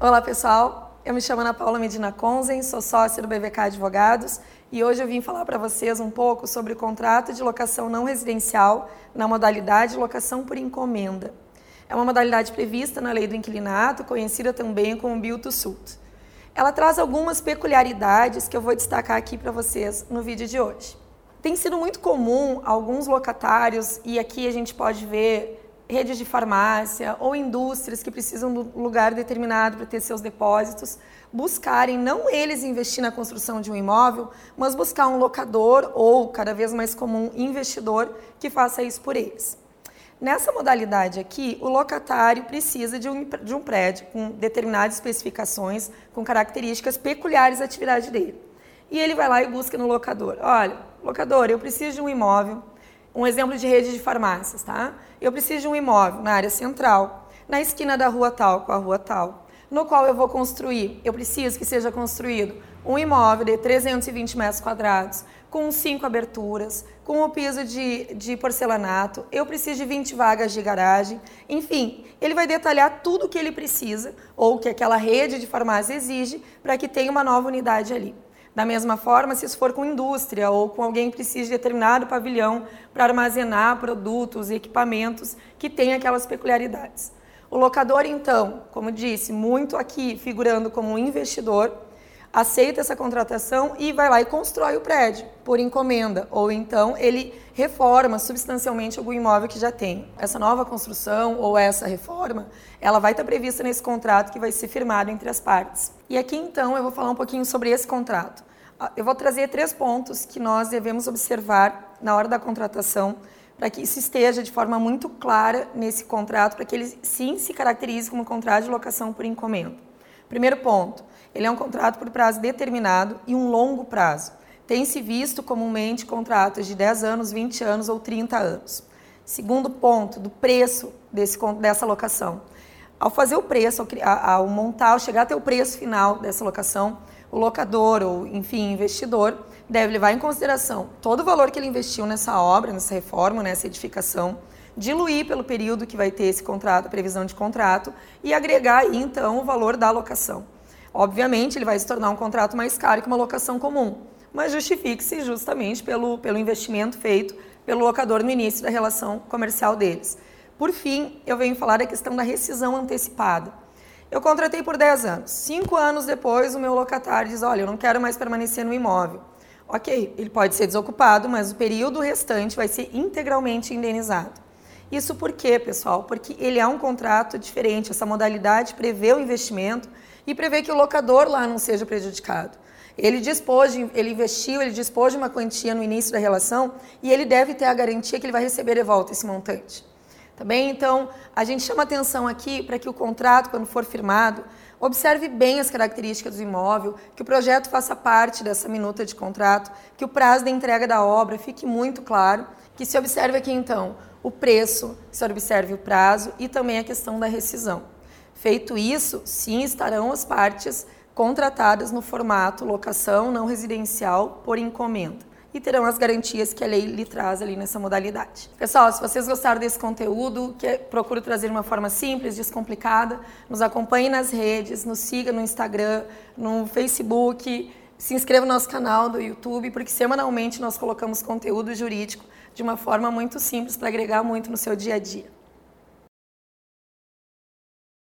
Olá, pessoal. Eu me chamo Ana Paula Medina Conzen, sou sócia do BVK Advogados e hoje eu vim falar para vocês um pouco sobre o contrato de locação não residencial na modalidade locação por encomenda. É uma modalidade prevista na lei do inquilinato, conhecida também como Build to Suit. Ela traz algumas peculiaridades que eu vou destacar aqui para vocês no vídeo de hoje. Tem sido muito comum alguns locatários, e aqui a gente pode ver redes de farmácia ou indústrias que precisam de um lugar determinado para ter seus depósitos, buscarem não eles investir na construção de um imóvel, mas buscar um locador ou, cada vez mais comum, investidor que faça isso por eles. Nessa modalidade aqui, o locatário precisa de um, de um prédio com determinadas especificações, com características peculiares à atividade dele. E ele vai lá e busca no locador. Olha, locador, eu preciso de um imóvel um exemplo de rede de farmácias, tá? Eu preciso de um imóvel na área central, na esquina da rua tal com a rua tal, no qual eu vou construir, eu preciso que seja construído um imóvel de 320 metros quadrados, com cinco aberturas, com o piso de, de porcelanato, eu preciso de 20 vagas de garagem, enfim, ele vai detalhar tudo o que ele precisa ou que aquela rede de farmácia exige para que tenha uma nova unidade ali. Da mesma forma, se isso for com indústria ou com alguém que precise de determinado pavilhão para armazenar produtos e equipamentos que têm aquelas peculiaridades. O locador, então, como disse, muito aqui figurando como um investidor, aceita essa contratação e vai lá e constrói o prédio por encomenda, ou então ele reforma substancialmente algum imóvel que já tem. Essa nova construção ou essa reforma, ela vai estar prevista nesse contrato que vai ser firmado entre as partes. E aqui então eu vou falar um pouquinho sobre esse contrato. Ah, eu vou trazer três pontos que nós devemos observar na hora da contratação para que isso esteja de forma muito clara nesse contrato, para que ele sim se caracterize como contrato de locação por encomenda. Primeiro ponto, ele é um contrato por prazo determinado e um longo prazo. Tem-se visto comumente contratos de 10 anos, 20 anos ou 30 anos. Segundo ponto, do preço desse, dessa locação. Ao fazer o preço, ao, ao montar, ao chegar até o preço final dessa locação, o locador ou, enfim, investidor deve levar em consideração todo o valor que ele investiu nessa obra, nessa reforma, nessa edificação, diluir pelo período que vai ter esse contrato, a previsão de contrato, e agregar aí, então, o valor da locação. Obviamente, ele vai se tornar um contrato mais caro que uma locação comum, mas justifique-se justamente pelo, pelo investimento feito pelo locador no início da relação comercial deles. Por fim, eu venho falar da questão da rescisão antecipada. Eu contratei por 10 anos. Cinco anos depois, o meu locatário diz: Olha, eu não quero mais permanecer no imóvel. Ok, ele pode ser desocupado, mas o período restante vai ser integralmente indenizado. Isso por quê, pessoal? Porque ele é um contrato diferente. Essa modalidade prevê o investimento e prevê que o locador lá não seja prejudicado. Ele dispôs, de, ele investiu, ele dispôs de uma quantia no início da relação e ele deve ter a garantia que ele vai receber de volta esse montante. Tá bem? Então, a gente chama atenção aqui para que o contrato, quando for firmado, observe bem as características do imóvel, que o projeto faça parte dessa minuta de contrato, que o prazo da entrega da obra fique muito claro, que se observe aqui então o preço, se observe o prazo e também a questão da rescisão. Feito isso, sim estarão as partes contratadas no formato locação não residencial por encomenda e terão as garantias que a lei lhe traz ali nessa modalidade. Pessoal, se vocês gostaram desse conteúdo, que procuro trazer de uma forma simples, descomplicada, nos acompanhe nas redes, nos siga no Instagram, no Facebook, se inscreva no nosso canal do YouTube, porque semanalmente nós colocamos conteúdo jurídico de uma forma muito simples para agregar muito no seu dia a dia.